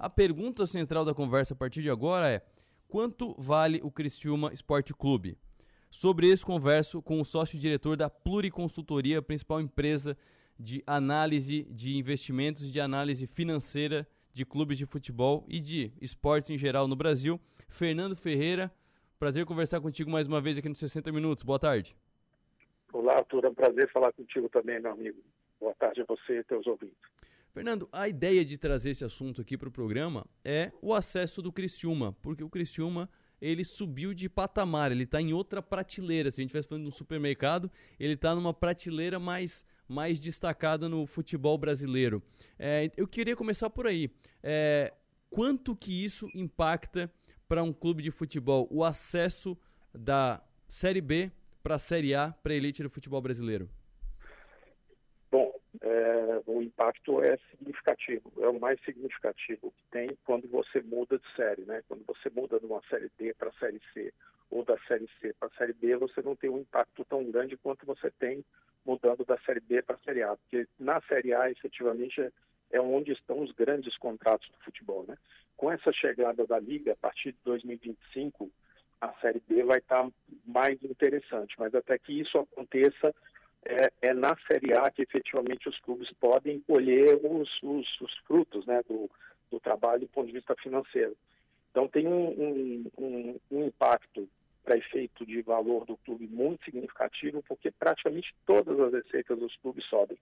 A pergunta central da conversa a partir de agora é: quanto vale o Criciúma Esporte Clube? Sobre isso, converso com o sócio-diretor da Pluriconsultoria, principal empresa de análise de investimentos e de análise financeira de clubes de futebol e de esportes em geral no Brasil, Fernando Ferreira. Prazer conversar contigo mais uma vez aqui nos 60 Minutos. Boa tarde. Olá, Arthur. É um prazer falar contigo também, meu amigo. Boa tarde a você e teus ouvintes. Fernando, a ideia de trazer esse assunto aqui para o programa é o acesso do Criciúma, porque o Criciúma ele subiu de patamar, ele está em outra prateleira. Se a gente estivesse falando de um supermercado, ele está numa prateleira mais, mais destacada no futebol brasileiro. É, eu queria começar por aí. É, quanto que isso impacta para um clube de futebol o acesso da Série B para a Série A, para a elite do futebol brasileiro? É, o impacto é significativo, é o mais significativo que tem quando você muda de série, né? Quando você muda de uma série D para a série C ou da série C para a série B, você não tem um impacto tão grande quanto você tem mudando da série B para a série A, porque na série A, efetivamente, é é onde estão os grandes contratos do futebol. Né? Com essa chegada da Liga, a partir de 2025, a Série B vai estar mais interessante, mas até que isso aconteça, é, é, na Série A que efetivamente os clubes podem colher os, os, os frutos né, do, do, trabalho do ponto de vista financeiro. Então tem um, um, um, impacto para efeito de valor do clube muito significativo, porque praticamente todas as receitas dos clubes sobem.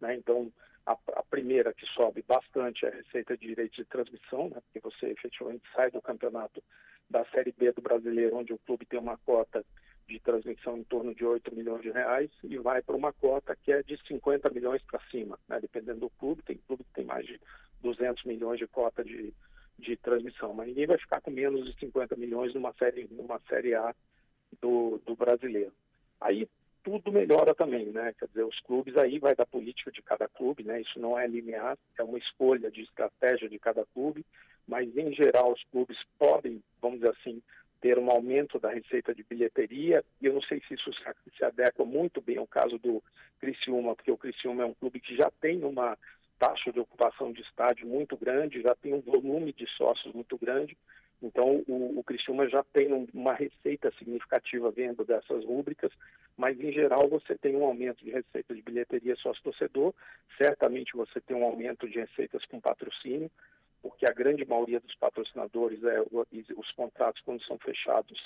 Né? Então, a, a, primeira que sobe bastante é a receita de direitos de transmissão, né? porque você efetivamente sai do campeonato da Série B do Brasileiro, onde o clube tem uma cota de transmissão em torno de 8 milhões de reais e vai para uma cota que é de 50 milhões para cima, né? dependendo do clube. Tem clube que tem mais de 200 milhões de cota de, de transmissão, mas ninguém vai ficar com menos de 50 milhões numa série, numa série A do, do brasileiro. Aí tudo melhora também, né? Quer dizer, os clubes aí vai da política de cada clube, né? Isso não é linear, é uma escolha de estratégia de cada clube, mas em geral os clubes podem, vamos dizer assim, ter um aumento da receita de bilheteria, e eu não sei se isso se adequa muito bem ao caso do Criciúma, porque o Criciúma é um clube que já tem uma taxa de ocupação de estádio muito grande, já tem um volume de sócios muito grande, então, o, o Criciúma já tem um, uma receita significativa vendo dessas rúbricas, mas em geral você tem um aumento de receita de bilheteria sócio-torcedor, certamente você tem um aumento de receitas com patrocínio, porque a grande maioria dos patrocinadores, é, os contratos quando são fechados,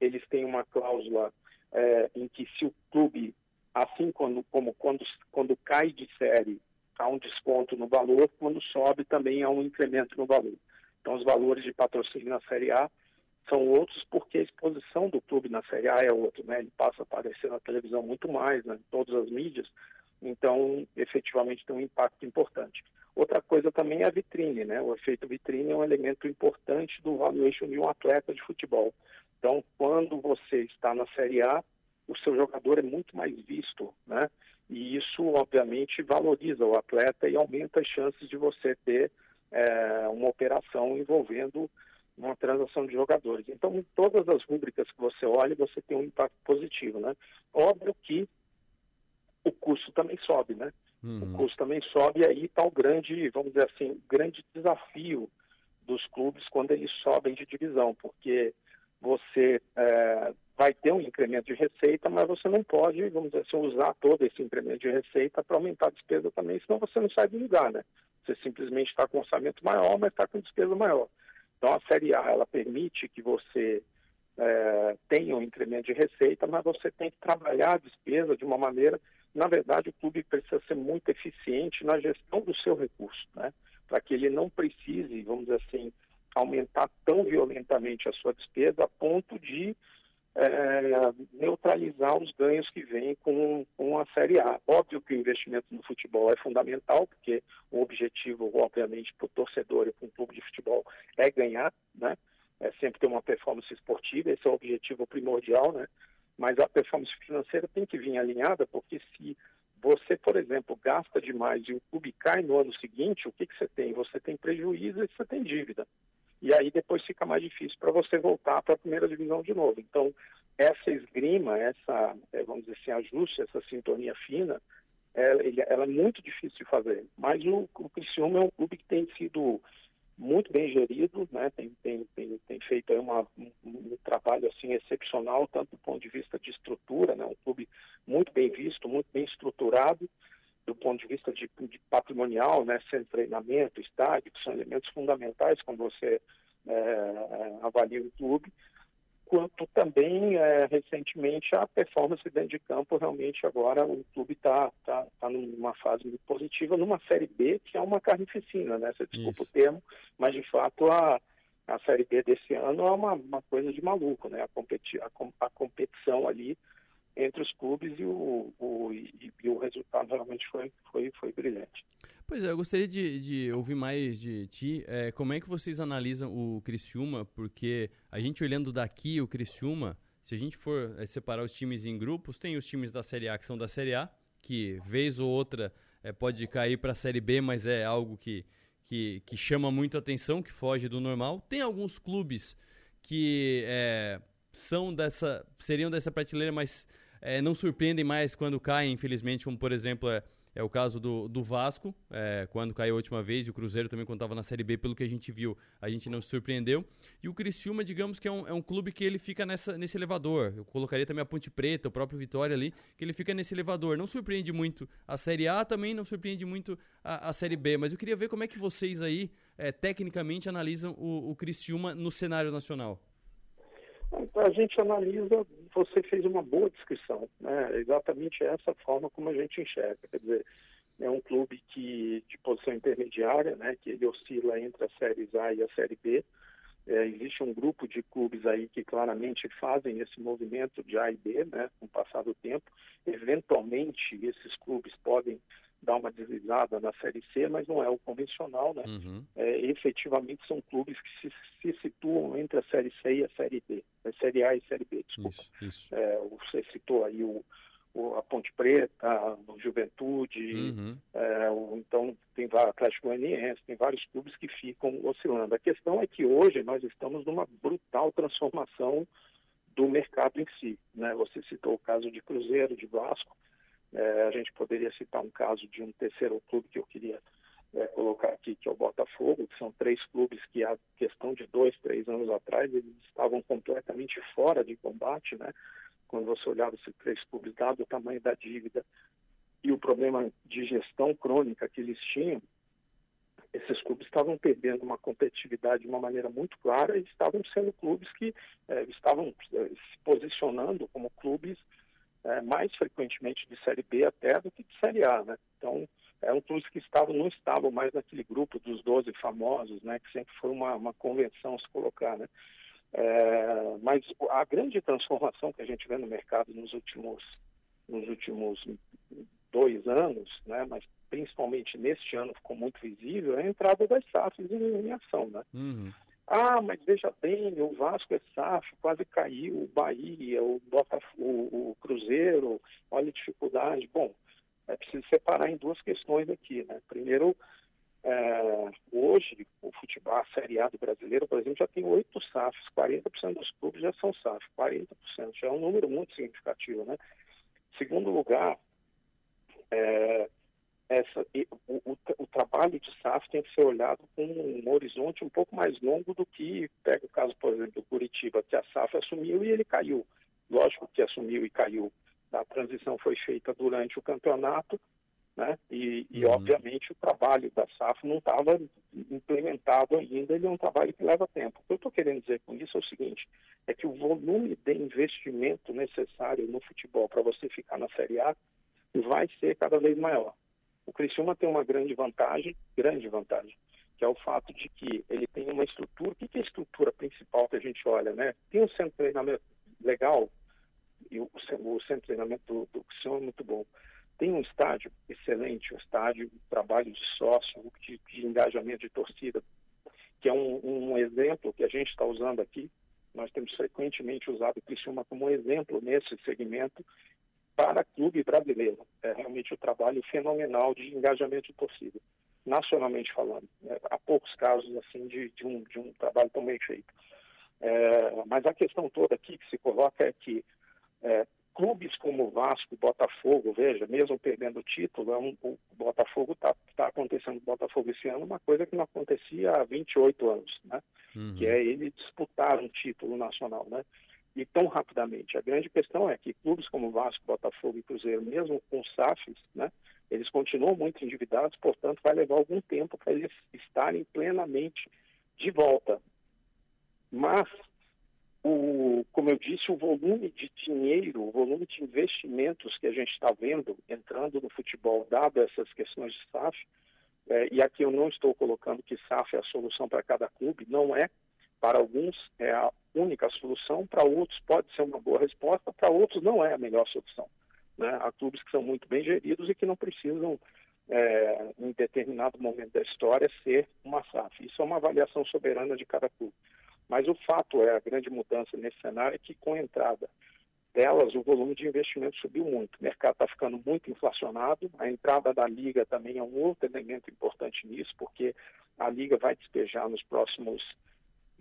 eles têm uma cláusula é, em que se o clube, assim quando, como quando, quando cai de série, há um desconto no valor, quando sobe também há um incremento no valor. Então, os valores de patrocínio na Série A são outros porque a exposição do clube na Série A é outra, né? Ele passa a aparecer na televisão muito mais, né? em todas as mídias. Então, efetivamente, tem um impacto importante. Outra coisa também é a vitrine, né? O efeito vitrine é um elemento importante do valuation de um atleta de futebol. Então, quando você está na Série A, o seu jogador é muito mais visto, né? E isso, obviamente, valoriza o atleta e aumenta as chances de você ter é, uma operação envolvendo uma transação de jogadores. Então, em todas as rubricas que você olha, você tem um impacto positivo, né? Óbvio que o custo também sobe, né? Uhum. O custo também sobe e aí está o grande, vamos dizer assim, grande desafio dos clubes quando eles sobem de divisão, porque você é, vai ter um incremento de receita, mas você não pode, vamos dizer assim, usar todo esse incremento de receita para aumentar a despesa também, senão você não sai do lugar, né? Você simplesmente está com orçamento maior, mas está com despesa maior. Então a Série A ela permite que você é, tenha um incremento de receita, mas você tem que trabalhar a despesa de uma maneira. Na verdade, o clube precisa ser muito eficiente na gestão do seu recurso, né? Para que ele não precise, vamos dizer assim, aumentar tão violentamente a sua despesa a ponto de é, neutralizar os ganhos que vêm com, com a Série A. Óbvio que o investimento no futebol é fundamental, porque o objetivo, obviamente, para o torcedor e para um clube de futebol é ganhar, né? É sempre ter uma performance esportiva, esse é o objetivo primordial, né? Mas a performance financeira tem que vir alinhada, porque se você, por exemplo, gasta demais e o clube cai no ano seguinte, o que, que você tem? Você tem prejuízo e você tem dívida e aí depois fica mais difícil para você voltar para a primeira divisão de novo. Então, essa esgrima, essa, é, vamos dizer assim, ajuste, essa sintonia fina, ela, ela é muito difícil de fazer. Mas o, o Criciúma é um clube que tem sido muito bem gerido, né? tem, tem, tem, tem feito uma, um, um, trabalho assim excepcional, tanto do ponto de vista de estrutura, né? um clube muito bem visto, muito bem estruturado, do ponto de vista de, de patrimonial, né? sendo treinamento, estádio, que são elementos fundamentais quando você é, avalia o clube, quanto também é, recentemente a performance dentro de campo realmente agora o clube está tá, tá numa fase muito positiva numa série B que é uma carnificina, né? Você desculpa Isso. o termo, mas de fato a, a série B desse ano é uma, uma coisa de maluco, né? A, competi a, a competição ali entre os clubes e o, o e, e, o resultado realmente foi, foi, foi brilhante. Pois é, eu gostaria de, de ouvir mais de ti. É, como é que vocês analisam o Criciúma? Porque a gente olhando daqui o Criciúma, se a gente for é, separar os times em grupos, tem os times da Série A que são da Série A, que vez ou outra é, pode cair para a Série B, mas é algo que, que, que, chama muito atenção, que foge do normal. Tem alguns clubes que é, são dessa, seriam dessa prateleira, mas é, não surpreendem mais quando caem, infelizmente, como por exemplo é, é o caso do, do Vasco, é, quando caiu a última vez, e o Cruzeiro também quando estava na Série B, pelo que a gente viu, a gente não se surpreendeu. E o Criciúma, digamos que é um, é um clube que ele fica nessa, nesse elevador. Eu colocaria também a Ponte Preta, o próprio Vitória ali, que ele fica nesse elevador. Não surpreende muito a Série A, também não surpreende muito a, a Série B. Mas eu queria ver como é que vocês aí, é, tecnicamente, analisam o, o Criciúma no cenário nacional. A gente analisa, você fez uma boa descrição, né? É exatamente essa forma como a gente enxerga. Quer dizer, é um clube que de posição intermediária, né? Que ele oscila entre as séries A e a série B. É, existe um grupo de clubes aí que claramente fazem esse movimento de A e B, né? Com o passar do tempo, eventualmente esses clubes podem dar uma deslizada na Série C, mas não é o convencional, né? Uhum. É, efetivamente são clubes que se, se, situam entre a Série C e a Série D, a Série A e a Série B, desculpa. Isso, isso. É, você citou aí o, o, a Ponte Preta, o Juventude, uhum. é, o, então tem vários Atlético Goianiense, tem vários clubes que ficam oscilando. A questão é que hoje nós estamos numa brutal transformação do mercado em si, né? Você citou o caso de Cruzeiro, de Vasco, é, a gente poderia citar um caso de um terceiro clube que eu queria é, colocar aqui, que é o Botafogo, que são três clubes que, há questão de dois, três anos atrás, eles estavam completamente fora de combate, né? Quando você olhava esses três clubes, dado o tamanho da dívida e o problema de gestão crônica que eles tinham, esses clubes estavam perdendo uma competitividade de uma maneira muito clara e estavam sendo clubes que é, estavam é, se posicionando como clubes é, mais frequentemente de Série B até do que de Série A, né? Então, eram clubes que estavam, não estavam mais naquele grupo dos 12 famosos, né? Que sempre foi uma, uma convenção se colocar, né? É, mas a grande transformação que a gente vê no mercado nos últimos, nos últimos dois anos, né? Mas principalmente neste ano ficou muito visível, é a entrada das SAFs em, em ação, né? Uhum. Ah, mas veja bem, o Vasco é SAF, quase caiu, o Bahia, o Botafogo, o Cruzeiro, olha a dificuldade. Bom, é preciso separar em duas questões aqui, né? Primeiro, é, hoje, o futebol, a Série A do brasileiro, por exemplo, já tem oito SAFs, 40% dos clubes já são SAF, 40%, já é um número muito significativo, né? Segundo lugar, é, essa, o, o, o, trabalho de SAF tem que ser olhado com um horizonte um pouco mais longo do que, pega o caso, por exemplo, do Curitiba, que a SAF assumiu e ele caiu. Lógico que assumiu e caiu. A transição foi feita durante o campeonato, né? E, e uhum. obviamente o trabalho da SAF não estava implementado ainda, ele é um trabalho que leva tempo. O que eu estou querendo dizer com isso é o seguinte, é que o volume de investimento necessário no futebol para você ficar na Série A vai ser cada vez maior. O Criciúma tem uma grande vantagem, grande vantagem, que é o fato de que ele tem uma estrutura. O que é a estrutura principal que a gente olha, né? Tem um centro de treinamento legal, e o, o centro de treinamento do, do Criciúma é muito bom. Tem um estádio excelente, um estádio, um trabalho de sócio, de, de engajamento de torcida, que é um, um exemplo que a gente está usando aqui. Nós temos frequentemente usado o Criciúma como exemplo nesse segmento para clube brasileiro. É realmente um trabalho fenomenal de engajamento de torcida, nacionalmente falando. É, há poucos casos assim de, de, um, de um trabalho tão bem feito. É, mas a questão toda aqui que se coloca é que é, clubes como Vasco, Botafogo, veja, mesmo perdendo o título, é um, o Botafogo está tá acontecendo com o Botafogo esse ano uma coisa que não acontecia há 28 anos, né? Uhum. Que é ele disputar um título nacional, né? E tão rapidamente. A grande questão é que clubes como Vasco, Botafogo e Cruzeiro, mesmo com SAFs, né? Eles continuam muito endividados, portanto, vai levar algum tempo para eles estarem plenamente de volta. Mas o, como eu disse, o volume de dinheiro, o volume de investimentos que a gente está vendo entrando no futebol, dado essas questões de SAF, é, e aqui eu não estou colocando que SAF é a solução para cada clube, não é. Para alguns é a única solução, para outros pode ser uma boa resposta, para outros não é a melhor solução. Né? Há clubes que são muito bem geridos e que não precisam, é, em determinado momento da história, ser uma SAF. Isso é uma avaliação soberana de cada clube. Mas o fato é, a grande mudança nesse cenário é que com a entrada delas, o volume de investimento subiu muito. O mercado está ficando muito inflacionado. A entrada da Liga também é um outro elemento importante nisso, porque a Liga vai despejar nos próximos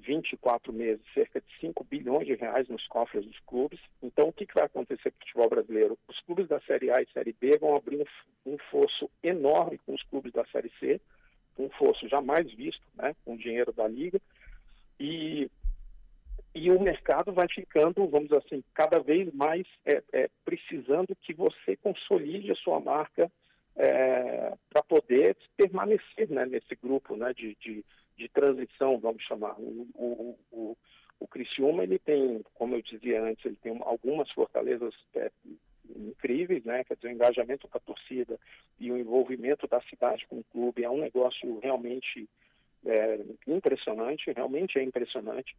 24 meses cerca de 5 bilhões de reais nos cofres dos clubes. Então, o que, vai acontecer com o futebol brasileiro? Os clubes da Série A e Série B vão abrir um, um fosso enorme com os clubes da Série C, um fosso jamais visto, né, com o dinheiro da Liga e, e o mercado vai ficando, vamos dizer assim, cada vez mais é, é, precisando que você consolide a sua marca é, para poder permanecer né, nesse grupo né, de, de, de, transição, vamos chamar. O, o, o, o Criciúma, ele tem, como eu dizia antes, ele tem algumas fortalezas é, incríveis, né? Quer dizer, o engajamento com a torcida e o envolvimento da cidade com o clube é um negócio realmente é, impressionante, realmente é impressionante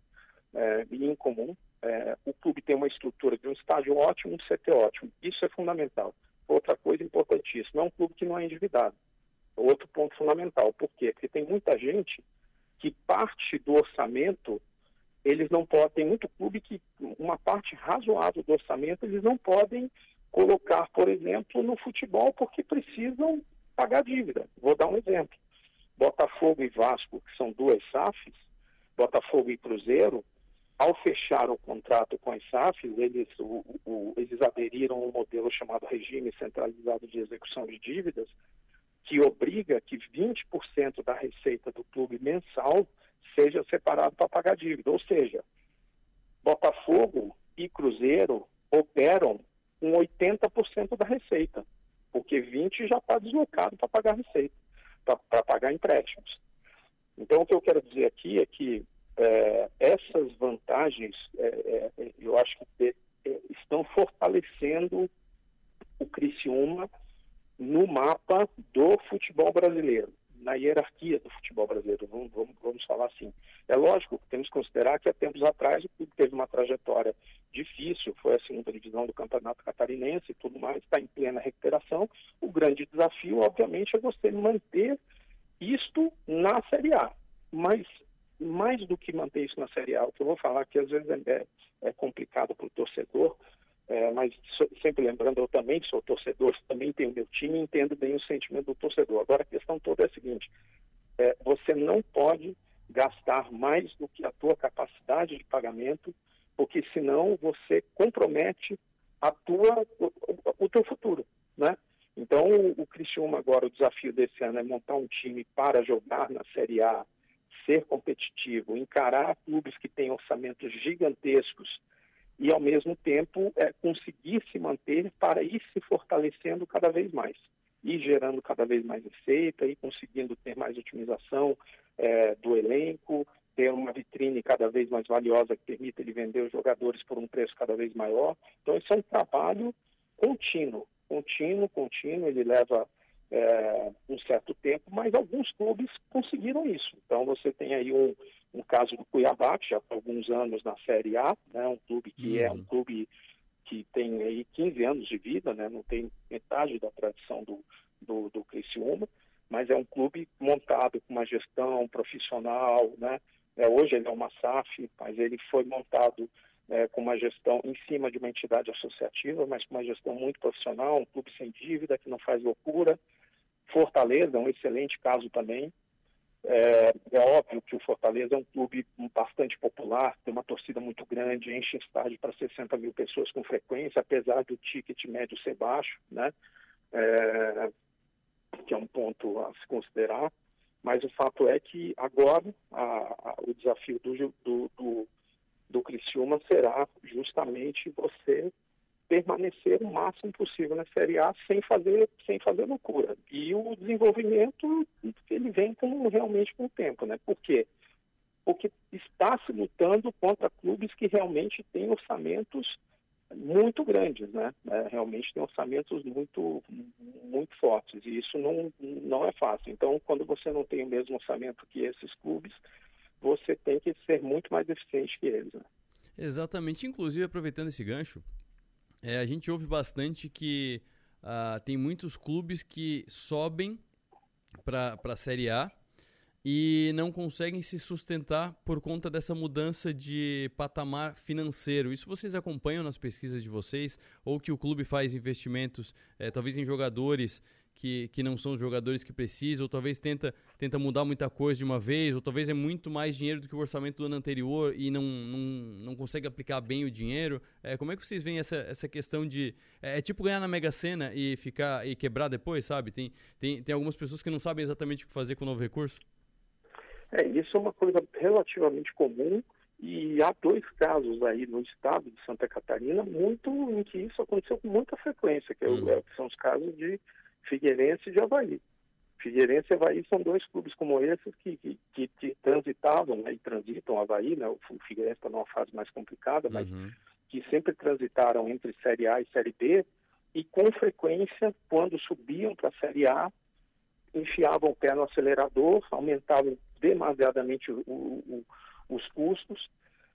é, e incomum. É, o clube tem uma estrutura de um estádio ótimo, um CT ótimo. Isso é fundamental. Outra coisa importantíssima, é um clube que não é endividado. Outro ponto fundamental. Por quê? Porque tem muita gente que parte do orçamento, eles não podem, tem muito clube que uma parte razoável do orçamento eles não podem colocar, por exemplo, no futebol porque precisam pagar dívida. Vou dar um exemplo. Botafogo e Vasco, que são duas SAFs, Botafogo e Cruzeiro, ao fechar o contrato com as SAFs, eles, o, o, eles aderiram a um modelo chamado Regime Centralizado de Execução de Dívidas, que obriga que 20% da receita do clube mensal seja separado para pagar dívida. Ou seja, Botafogo e Cruzeiro operam com 80% da receita, porque 20% já está deslocado para pagar receita para pagar empréstimos. Então, o que eu quero dizer aqui é que é, essas vantagens, é, é, eu acho que é, estão fortalecendo o Criciúma no mapa do futebol brasileiro, na hierarquia do futebol brasileiro, vamos, vamos, vamos falar assim. É lógico que temos que considerar que há tempos atrás o clube teve uma trajetória difícil, foi a segunda divisão do Campeonato Catarinense e tudo mais, está em plena recuperação. O grande desafio, obviamente, é você manter isto na Série A. Mas mais do que manter isso na Série A, o que eu vou falar que às vezes é, é complicado para o torcedor, é, mas sempre lembrando, eu também sou torcedor, também tenho meu time, entendo bem o sentimento do torcedor. Agora a questão toda é a seguinte: é, você não pode gastar mais do que a tua capacidade de pagamento porque senão você compromete a tua, o, o teu futuro, né? Então, o, o Criciúma agora, o desafio desse ano é montar um time para jogar na Série A, ser competitivo, encarar clubes que têm orçamentos gigantescos e, ao mesmo tempo, é, conseguir se manter para ir se fortalecendo cada vez mais e gerando cada vez mais receita e conseguindo ter mais otimização é, do elenco, ter uma vitrine cada vez mais valiosa que permita ele vender os jogadores por um preço cada vez maior. Então, isso é um trabalho contínuo, contínuo, contínuo. Ele leva é, um certo tempo, mas alguns clubes conseguiram isso. Então, você tem aí um, um caso do Cuiabá, que já está alguns anos na Série A, né, um clube que uhum. é um uhum. clube que tem aí 15 anos de vida, né, não tem metade da tradição do, do, do Criciúma, mas é um clube montado com uma gestão profissional, né, é, hoje ele é uma SAF, mas ele foi montado é, com uma gestão em cima de uma entidade associativa, mas com uma gestão muito profissional, um clube sem dívida, que não faz loucura. Fortaleza, um excelente caso também. É, é, óbvio que o Fortaleza é um clube bastante popular, tem uma torcida muito grande, enche estádio para 60 mil pessoas com frequência, apesar do ticket médio ser baixo, né? É, que é um ponto a se considerar. Mas o fato é que agora a, a, o desafio do, do, do, do Criciúma será justamente você permanecer o máximo possível na Série A sem fazer, sem fazer loucura. E o desenvolvimento, ele vem com, realmente com o tempo, né? Por quê? Porque está se lutando contra clubes que realmente têm orçamentos muito grandes, né? É, realmente tem orçamentos muito, muito fortes e isso não, não é fácil. Então, quando você não tem o mesmo orçamento que esses clubes, você tem que ser muito mais eficiente que eles. Né? Exatamente. Inclusive, aproveitando esse gancho, é, a gente ouve bastante que uh, tem muitos clubes que sobem para a Série A e não conseguem se sustentar por conta dessa mudança de patamar financeiro. Isso vocês acompanham nas pesquisas de vocês? Ou que o clube faz investimentos, é, talvez em jogadores que, que não são os jogadores que precisam, ou talvez tenta, tenta mudar muita coisa de uma vez, ou talvez é muito mais dinheiro do que o orçamento do ano anterior e não, não, não consegue aplicar bem o dinheiro. É, como é que vocês veem essa, essa questão de. É, é, tipo ganhar na Mega Sena e ficar e quebrar depois, sabe? Tem, tem, tem algumas pessoas que não sabem exatamente o que fazer com o novo recurso? É, isso é uma coisa relativamente comum e há dois casos aí no estado de Santa Catarina muito em que isso aconteceu com muita frequência, que, é uhum. é, que são os casos de Figueirense e de Havaí. Figueirense e Havaí são dois clubes como esses que, que, que, que transitavam né, e transitam Havaí, né, o Figueirense está numa fase mais complicada, mas uhum. que sempre transitaram entre Série A e Série B e com frequência, quando subiam para a Série A, enfiavam o pé no acelerador, aumentavam demasiadamente o, o, os custos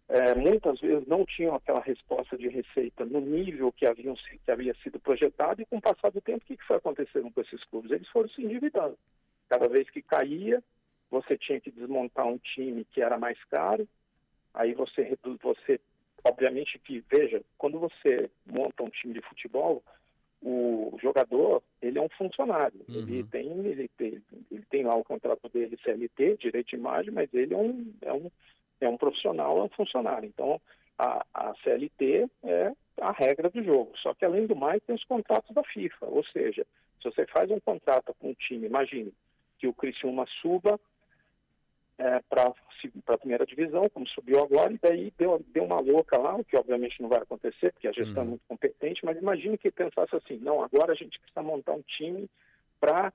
é, muitas vezes não tinham aquela resposta de receita no nível que, haviam, que havia sido projetado, e com o passar do tempo, o que, que foi acontecendo com esses clubes? Eles foram se endividando. Cada vez que caía, você tinha que desmontar um time que era mais caro, aí você, você obviamente que, veja, quando você monta um time de futebol, o jogador, ele é um funcionário, uhum. ele, tem, ele, tem, ele tem lá o contrato dele CLT, direito de imagem, mas ele é um, é um é um profissional, é um funcionário. Então, a, a CLT é a regra do jogo. Só que, além do mais, tem os contratos da FIFA. Ou seja, se você faz um contrato com um time, imagine que o Criciúma suba é, para a primeira divisão, como subiu agora, e daí deu, deu uma louca lá, o que obviamente não vai acontecer, porque a gestão é uhum. é muito competente, mas imagine que pensasse assim, não, agora a gente precisa montar um time para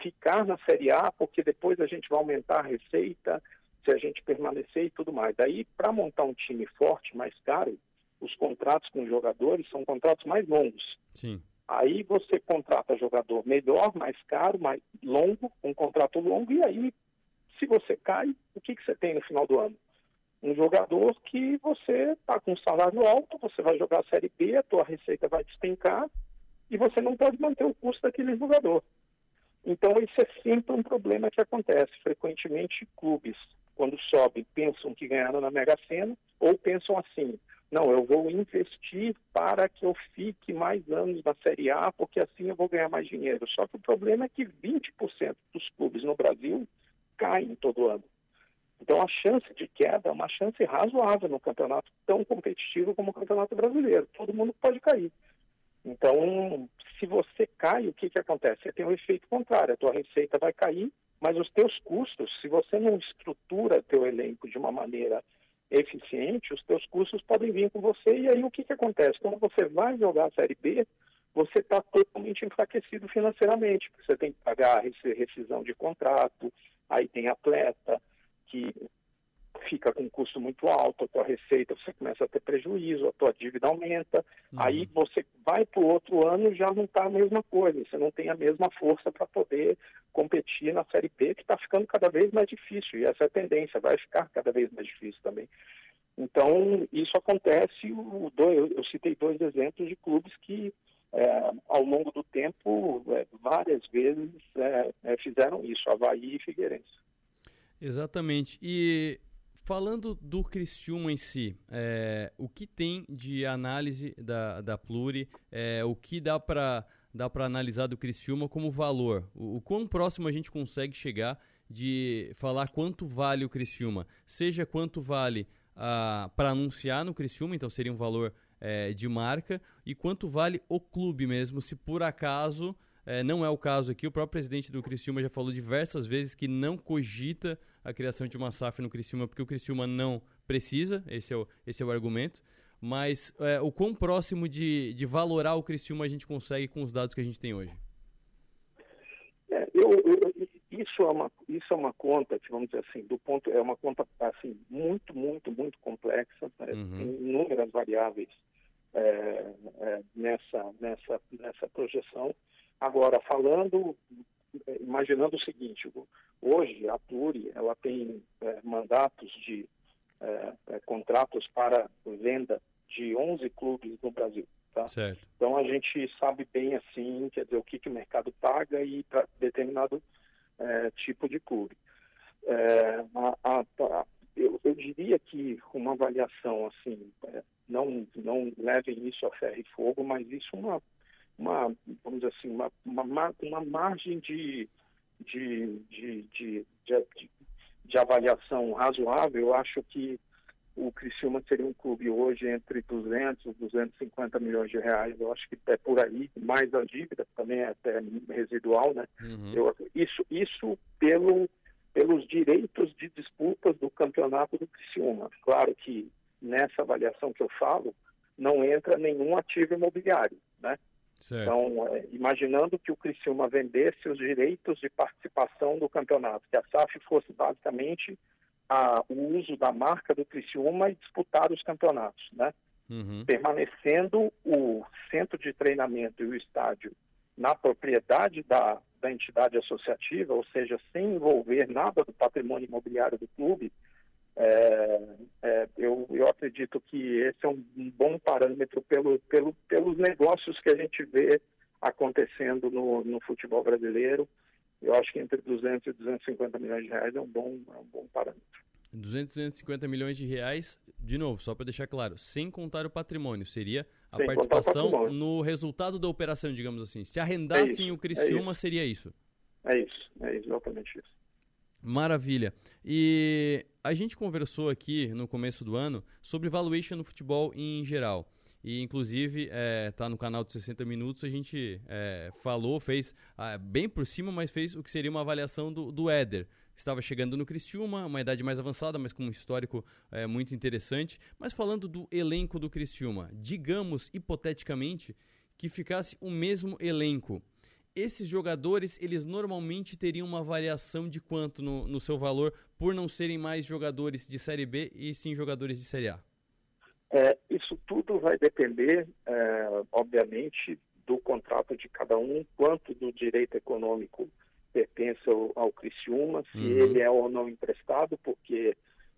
ficar na Série A, porque depois a gente vai aumentar a receita, se a gente permanecer e tudo mais. Daí, para montar um time forte, mais caro, os contratos com os jogadores são contratos mais longos. Sim. Aí você contrata jogador melhor, mais caro, mais longo, um contrato longo, e aí, se você cai, o que, que você tem no final do ano? Um jogador que você está com um salário alto, você vai jogar a Série B, a tua receita vai despencar, e você não pode manter o custo daquele jogador. Então, isso é sempre um problema que acontece. Frequentemente, clubes quando sobem, pensam que ganharam na Mega Sena, ou pensam assim, não, eu vou investir para que eu fique mais anos na Série A, porque assim eu vou ganhar mais dinheiro. Só que o problema é que 20% dos clubes no Brasil caem todo ano. Então a chance de queda é uma chance razoável no campeonato tão competitivo como o Campeonato Brasileiro. Todo mundo pode cair. Então, se você cai, o que, que acontece? Você tem um efeito contrário, a tua receita vai cair mas os teus custos, se você não estrutura teu elenco de uma maneira eficiente, os teus custos podem vir com você e aí o que, que acontece? Quando você vai jogar a Série B, você está totalmente enfraquecido financeiramente, porque você tem que pagar rescisão de contrato, aí tem atleta que fica com um custo muito alto, a tua receita você começa a ter prejuízo, a tua dívida aumenta, uhum. aí você vai para o outro ano já não está a mesma coisa, você não tem a mesma força para poder competir na Série B, que está ficando cada vez mais difícil, e essa é a tendência, vai ficar cada vez mais difícil também. Então, isso acontece, eu citei dois exemplos de clubes que, é, ao longo do tempo, é, várias vezes é, é fizeram isso, Havaí e Figueirense. Exatamente. E Falando do Criciúma em si, é, o que tem de análise da, da Pluri, é, o que dá para dá analisar do Criciúma como valor? O, o quão próximo a gente consegue chegar de falar quanto vale o Criciúma, seja quanto vale para anunciar no Criciúma, então seria um valor é, de marca, e quanto vale o clube mesmo, se por acaso é, não é o caso aqui. O próprio presidente do Criciúma já falou diversas vezes que não cogita a criação de uma SAF no Criciúma, porque o Criciúma não precisa, esse é o, esse é o argumento. Mas é, o quão próximo de, de valorar o Criciúma a gente consegue com os dados que a gente tem hoje? É, eu, eu, isso, é uma, isso é uma conta vamos dizer assim, do ponto, é uma conta assim, muito, muito, muito complexa, né? uhum. tem inúmeras variáveis é, é, nessa, nessa, nessa projeção. Agora, falando, imaginando o seguinte, hoje a Pluri ela tem é, mandatos de é, é, contratos para venda de 11 clubes no Brasil. Tá? Então a gente sabe bem assim, quer dizer, o que, que o mercado paga e para determinado é, tipo de clube. É, a, a, a, eu, eu, diria que uma avaliação assim, é, não, não levem isso a ferro e fogo, mas isso uma, uma vamos dizer assim, uma, uma, uma margem de, de, de, de, de, de avaliação razoável, eu acho que o Criciúma seria um clube hoje entre 200 e 250 milhões de reais. Eu acho que é por aí, mais a dívida também é até residual, né? Uhum. Eu, isso, isso pelo, pelos direitos de disputas do campeonato do Criciúma. Claro que nessa avaliação que eu falo, não entra nenhum ativo imobiliário, né? Certo. Então, é, imaginando que o Criciúma vendesse os direitos de participação do campeonato, que a SAF fosse basicamente a, o uso da marca do Criciúma e disputar os campeonatos, né? Uhum. Permanecendo o centro de treinamento e o estádio na propriedade da, da entidade associativa, ou seja, sem envolver nada do patrimônio imobiliário do clube, é, é, eu, eu acredito que esse é um, um bom parâmetro pelo, pelo, pelos negócios que a gente vê acontecendo no, no futebol brasileiro eu acho que entre 200 e 250 milhões de reais é um bom, é um bom parâmetro. 200 e 250 milhões de reais, de novo, só para deixar claro, sem contar o patrimônio, seria a sem participação no resultado da operação, digamos assim. Se arrendassem é o Criciúma, é seria isso. É isso, é exatamente isso. Maravilha. E a gente conversou aqui no começo do ano sobre valuation no futebol em geral. E, inclusive, está é, tá no canal de 60 Minutos, a gente é, falou, fez ah, bem por cima, mas fez o que seria uma avaliação do, do Éder. Estava chegando no Criciúma, uma idade mais avançada, mas com um histórico é, muito interessante. Mas falando do elenco do Criciúma, digamos, hipoteticamente, que ficasse o mesmo elenco. Esses jogadores, eles normalmente teriam uma variação de quanto no, no seu valor, por não serem mais jogadores de Série B e sim jogadores de Série A? É, isso tudo vai depender, é, obviamente, do contrato de cada um, quanto do direito econômico pertence ao, ao Criciúma, se uhum. ele é ou não emprestado, porque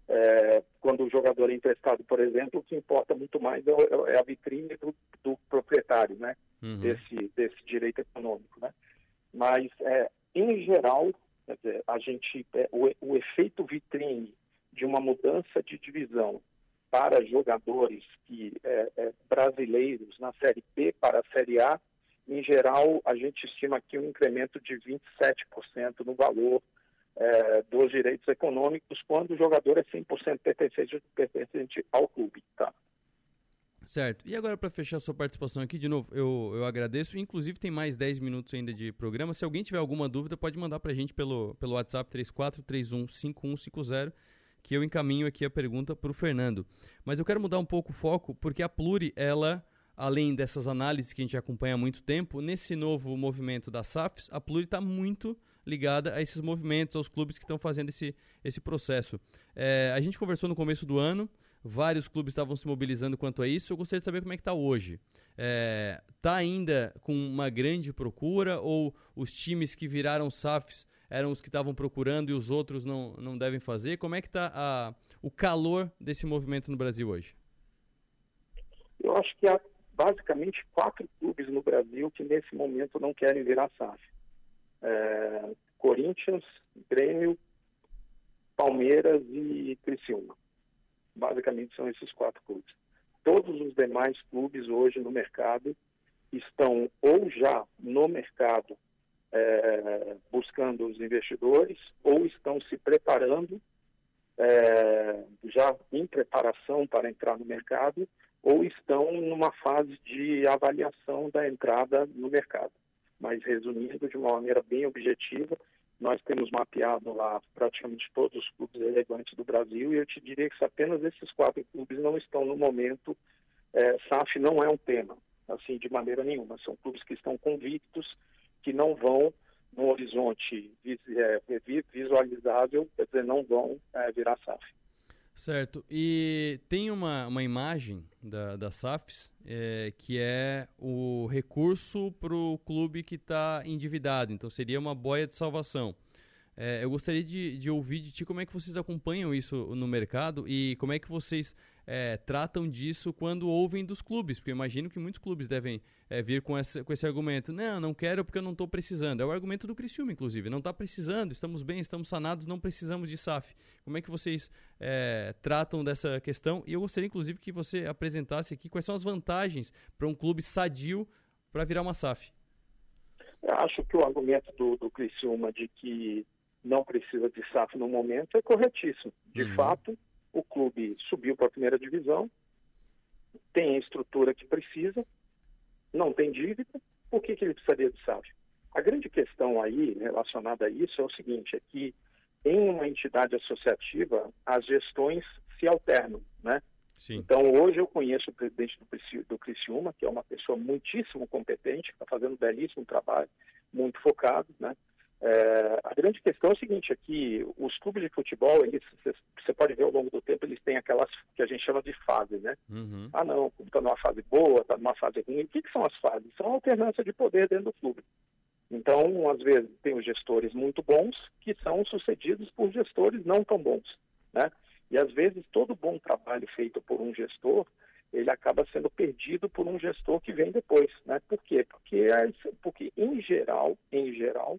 é, quando o jogador é emprestado, por exemplo, o que importa muito mais é, é a vitrine do, do proprietário, né? Uhum. Desse, desse direito econômico, né? Mas, é, em geral, dizer, a gente, é, o, o efeito vitrine de uma mudança de divisão para jogadores que é, é, brasileiros na Série B para a Série A, em geral, a gente estima aqui um incremento de 27% no valor é, dos direitos econômicos quando o jogador é 100% pertencente, pertencente ao clube. Tá? Certo. E agora, para fechar sua participação aqui, de novo, eu, eu agradeço. Inclusive, tem mais 10 minutos ainda de programa. Se alguém tiver alguma dúvida, pode mandar para a gente pelo, pelo WhatsApp 34315150 que eu encaminho aqui a pergunta para o Fernando. Mas eu quero mudar um pouco o foco, porque a Pluri, ela, além dessas análises que a gente acompanha há muito tempo, nesse novo movimento da SAFs, a Pluri está muito ligada a esses movimentos, aos clubes que estão fazendo esse, esse processo. É, a gente conversou no começo do ano, vários clubes estavam se mobilizando quanto a isso. Eu gostaria de saber como é que está hoje. Está é, tá ainda com uma grande procura ou os times que viraram SAFs eram os que estavam procurando e os outros não, não devem fazer? Como é que está o calor desse movimento no Brasil hoje? Eu acho que há basicamente quatro clubes no Brasil que nesse momento não querem virar SAF. É, Corinthians, Grêmio, Palmeiras e Criciúma. Basicamente são esses quatro clubes. Todos os demais clubes hoje no mercado estão ou já no mercado é, buscando os investidores ou estão se preparando, é, já em preparação para entrar no mercado, ou estão numa fase de avaliação da entrada no mercado. Mas resumindo de uma maneira bem objetiva, nós temos mapeado lá praticamente todos os clubes relevantes do Brasil e eu te diria que se apenas esses quatro clubes não estão no momento, é, SAF não é um tema, assim, de maneira nenhuma. São clubes que estão convictos que não vão no horizonte é, visualizável, quer dizer, não vão é, virar SAF. Certo. E tem uma, uma imagem da, da SAFs é, que é o recurso para o clube que está endividado. Então seria uma boia de salvação. É, eu gostaria de, de ouvir de ti como é que vocês acompanham isso no mercado e como é que vocês é, tratam disso quando ouvem dos clubes, porque eu imagino que muitos clubes devem é, vir com, essa, com esse argumento. Não, não quero porque eu não estou precisando. É o argumento do Criciúma, inclusive. Não está precisando, estamos bem, estamos sanados, não precisamos de SAF. Como é que vocês é, tratam dessa questão? E eu gostaria, inclusive, que você apresentasse aqui quais são as vantagens para um clube sadio para virar uma SAF. Eu acho que o argumento do, do Criciúma de que não precisa de SAF no momento é corretíssimo. De uhum. fato, o clube subiu para a primeira divisão, tem a estrutura que precisa, não tem dívida, por que, que ele precisaria de SAF? A grande questão aí relacionada a isso é o seguinte, é que em uma entidade associativa as gestões se alternam, né? Sim. Então, hoje eu conheço o presidente do, do Criciúma, que é uma pessoa muitíssimo competente, está fazendo um belíssimo trabalho, muito focado, né? É, a grande questão é o seguinte, é que os clubes de futebol, eles, você pode ver ao longo do tempo, eles têm aquelas que a gente chama de fase, né? Uhum. Ah, não, o clube está numa fase boa, está numa fase ruim. O que, que são as fases? São a alternância de poder dentro do clube. Então, às vezes, tem os gestores muito bons que são sucedidos por gestores não tão bons, né? E, às vezes, todo bom trabalho feito por um gestor, ele acaba sendo perdido por um gestor que vem depois, né? Por quê? Porque, é porque em geral, em geral,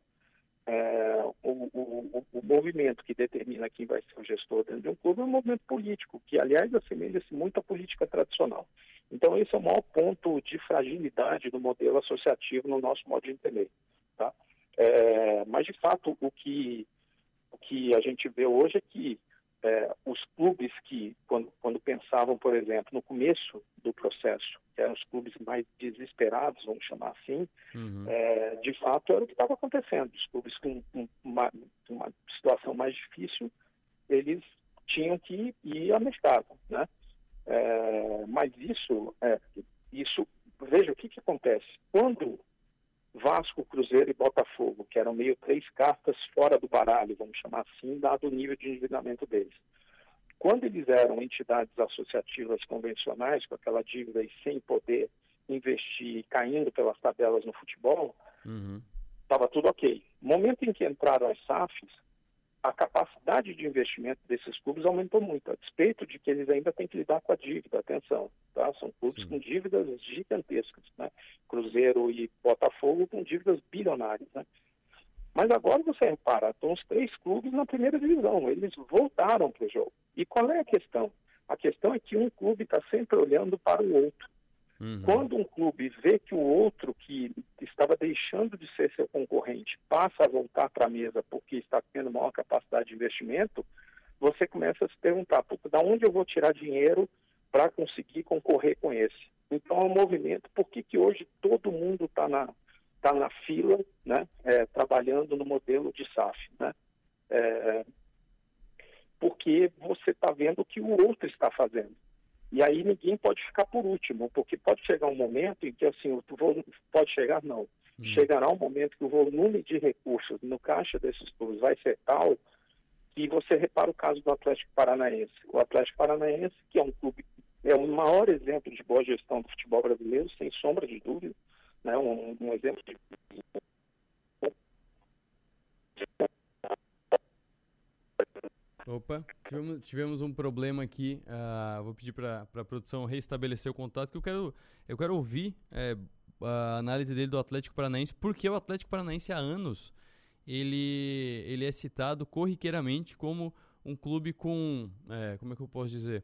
é, o, o, o, movimento que determina quem vai ser o gestor dentro de um clube é um movimento político, que, aliás, assemelha-se muito à política tradicional. Então, esse é o maior ponto de fragilidade do modelo associativo no nosso modo de entender. Tá? É, mas, de fato, o que, o que a gente vê hoje é que é, os clubes que, quando, quando pensavam, por exemplo, no começo do processo, que eram os clubes mais desesperados, vamos chamar assim, uhum. é, de fato era o que estava acontecendo. Os clubes com, com uma, uma, situação mais difícil, eles tinham que ir ao mercado, né? É, mas isso, é, isso, veja o que, que acontece. Quando Vasco, Cruzeiro e Botafogo, que eram meio três cartas fora do baralho, vamos chamar assim, dado o nível de endividamento deles. Quando eles eram entidades associativas convencionais, com aquela dívida e sem poder investir, caindo pelas tabelas no futebol, estava uhum. tudo ok. Momento em que entraram as SAFs, a capacidade de investimento desses clubes aumentou muito, a despeito de que eles ainda têm que lidar com a dívida, atenção, tá? São clubes Sim. com dívidas gigantescas, né? Cruzeiro e Botafogo com dívidas bilionárias, né? Mas agora você repara, estão os três clubes na primeira divisão, eles voltaram para o jogo. E qual é a questão? A questão é que um clube está sempre olhando para o outro. Uhum. Quando um clube vê que o outro que estava deixando de ser seu concorrente passa a voltar para a mesa porque está tendo maior capacidade de investimento, você começa a se perguntar, da onde eu vou tirar dinheiro para conseguir concorrer com esse? Então é um movimento, por que, que hoje todo mundo está na, tá na fila, né, é, trabalhando no modelo de SAF, né? É, porque você está vendo o que o outro está fazendo. E aí ninguém pode ficar por último, porque pode chegar um momento em que assim, o volume, pode chegar não. Hum. Chegará um momento que o volume de recursos no caixa desses clubes vai ser tal que você repara o caso do Atlético Paranaense. O Atlético Paranaense, que é um clube, é o maior exemplo de boa gestão do futebol brasileiro, sem sombra de dúvida, né? um, um exemplo de Opa, tivemos, tivemos um problema aqui. Uh, vou pedir para a produção reestabelecer o contato, que eu quero, eu quero ouvir é, a análise dele do Atlético Paranaense, porque o Atlético Paranaense há anos ele, ele é citado corriqueiramente como um clube com, é, como é que eu posso dizer,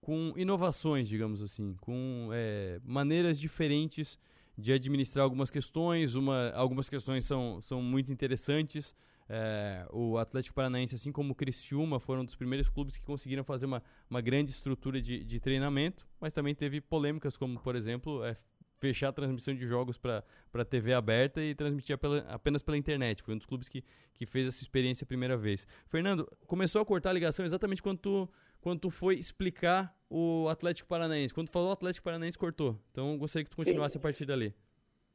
com inovações, digamos assim, com é, maneiras diferentes de administrar algumas questões. Uma, algumas questões são, são muito interessantes. É, o Atlético Paranaense, assim como o Criciúma, foram dos primeiros clubes que conseguiram fazer uma, uma grande estrutura de, de treinamento, mas também teve polêmicas, como, por exemplo, é, fechar a transmissão de jogos para TV aberta e transmitir pela, apenas pela internet. Foi um dos clubes que, que fez essa experiência a primeira vez. Fernando, começou a cortar a ligação exatamente quando tu, quando tu foi explicar o Atlético Paranaense. Quando tu falou Atlético Paranaense, cortou. Então, gostaria que tu continuasse a partir dali.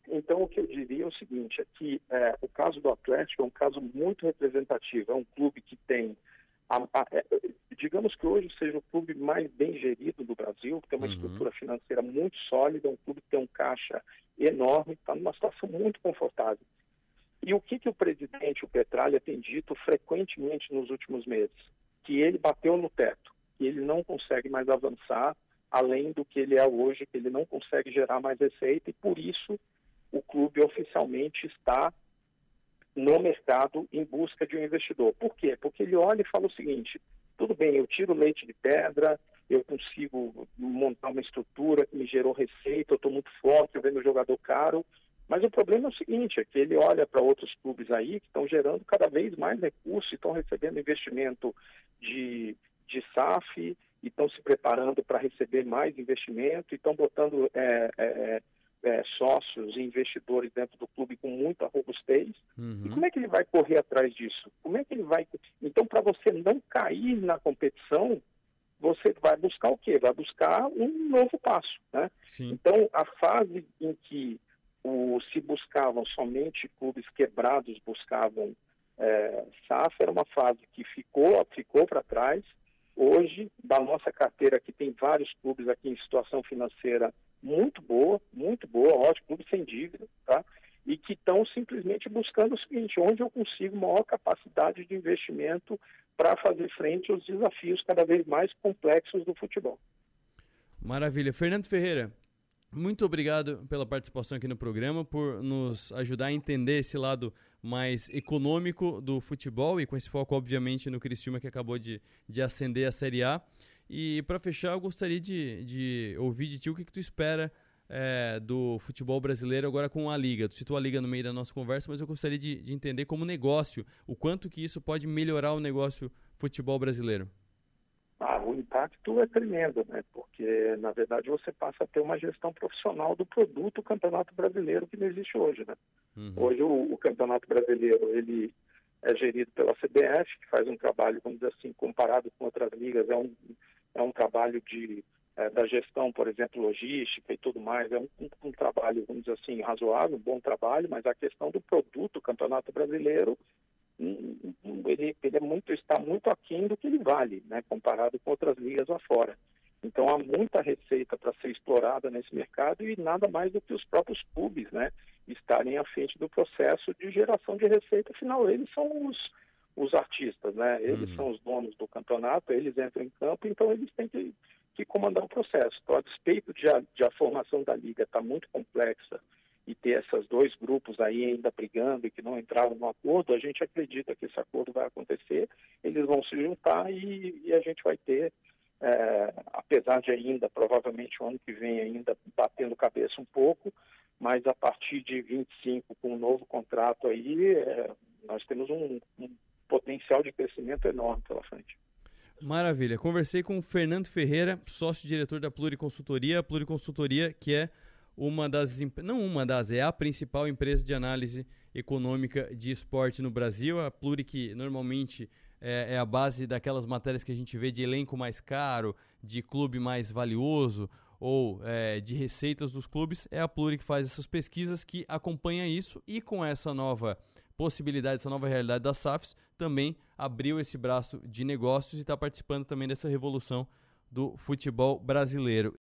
Então, o que eu diria é o seguinte, é que é, o caso do Atlético é um caso muito representativo. É um clube que tem, a, a, é, digamos que hoje seja o clube mais bem gerido do Brasil, que tem uma uhum. estrutura financeira muito sólida, um clube que tem um caixa enorme, está numa situação muito confortável. E o que, que o presidente, o Petralha, tem dito frequentemente nos últimos meses? Que ele bateu no teto, que ele não consegue mais avançar além do que ele é hoje, que ele não consegue gerar mais receita e por isso o clube oficialmente está no mercado em busca de um investidor. Por quê? Porque ele olha e fala o seguinte: tudo bem, eu tiro leite de pedra, eu consigo montar uma estrutura que me gerou receita, eu estou muito forte, eu vendo jogador caro, mas o problema é o seguinte, é que ele olha para outros clubes aí que estão gerando cada vez mais recursos, estão recebendo investimento de, de SAF, e estão se preparando para receber mais investimento, e estão botando é, é, é, sócios e investidores dentro do clube com muita robustez. Uhum. E como é que ele vai correr atrás disso? Como é que ele vai. Então, para você não cair na competição, você vai buscar o quê? Vai buscar um novo passo. Né? Então, a fase em que o, se buscavam somente clubes quebrados, buscavam é, SAF, era uma fase que ficou, ficou para trás. Hoje, da nossa carteira, que tem vários clubes aqui em situação financeira muito boa, muito boa, ótimo, clube sem dívida, tá? E que estão simplesmente buscando o seguinte, onde eu consigo maior capacidade de investimento para fazer frente aos desafios cada vez mais complexos do futebol. Maravilha. Fernando Ferreira, muito obrigado pela participação aqui no programa, por nos ajudar a entender esse lado mais econômico do futebol e com esse foco, obviamente, no Criciúma que acabou de, de a Série A. E para fechar, eu gostaria de, de ouvir de ti o que, que tu espera é, do futebol brasileiro agora com a Liga. Tu citou a Liga no meio da nossa conversa, mas eu gostaria de, de entender como negócio, o quanto que isso pode melhorar o negócio futebol brasileiro. Ah, o impacto é tremendo, né? Porque, na verdade, você passa a ter uma gestão profissional do produto Campeonato Brasileiro que não existe hoje, né? Uhum. Hoje o, o Campeonato Brasileiro, ele é gerido pela CBF, que faz um trabalho, vamos dizer assim, comparado com outras ligas, é um, é um trabalho de, é, da gestão, por exemplo, logística e tudo mais, é um, um, trabalho, vamos dizer assim, razoável, um bom trabalho, mas a questão do produto, Campeonato Brasileiro, hum, hum, ele, ele é muito, está muito aquém do que ele vale, né, comparado com outras ligas lá fora. Então há muita receita para ser explorada nesse mercado e nada mais do que os próprios clubes, né, estarem à frente do processo de geração de receita. Afinal, eles são os, os artistas, né? Eles uhum. são os donos do campeonato, eles entram em campo, então eles têm que, que comandar o processo. Então, a despeito de a, de a formação da liga estar tá muito complexa e ter esses dois grupos aí ainda brigando e que não entraram no acordo, a gente acredita que esse acordo vai acontecer, eles vão se juntar e, e a gente vai ter é, apesar de ainda, provavelmente o ano que vem ainda batendo cabeça um pouco, mas a partir de 25 com um novo contrato aí, é, nós temos um, um potencial de crescimento enorme pela frente. Maravilha. Conversei com o Fernando Ferreira, sócio-diretor da Pluriconsultoria, a Pluriconsultoria que é uma das, não uma das, é a principal empresa de análise econômica de esporte no Brasil, a Pluri que normalmente é, é, a base daquelas matérias que a gente vê de elenco mais caro, de clube mais valioso ou é, de receitas dos clubes, é a Pluri que faz essas pesquisas, que acompanha isso e com essa nova possibilidade, essa nova realidade das SAFs, também abriu esse braço de negócios e está participando também dessa revolução do futebol brasileiro.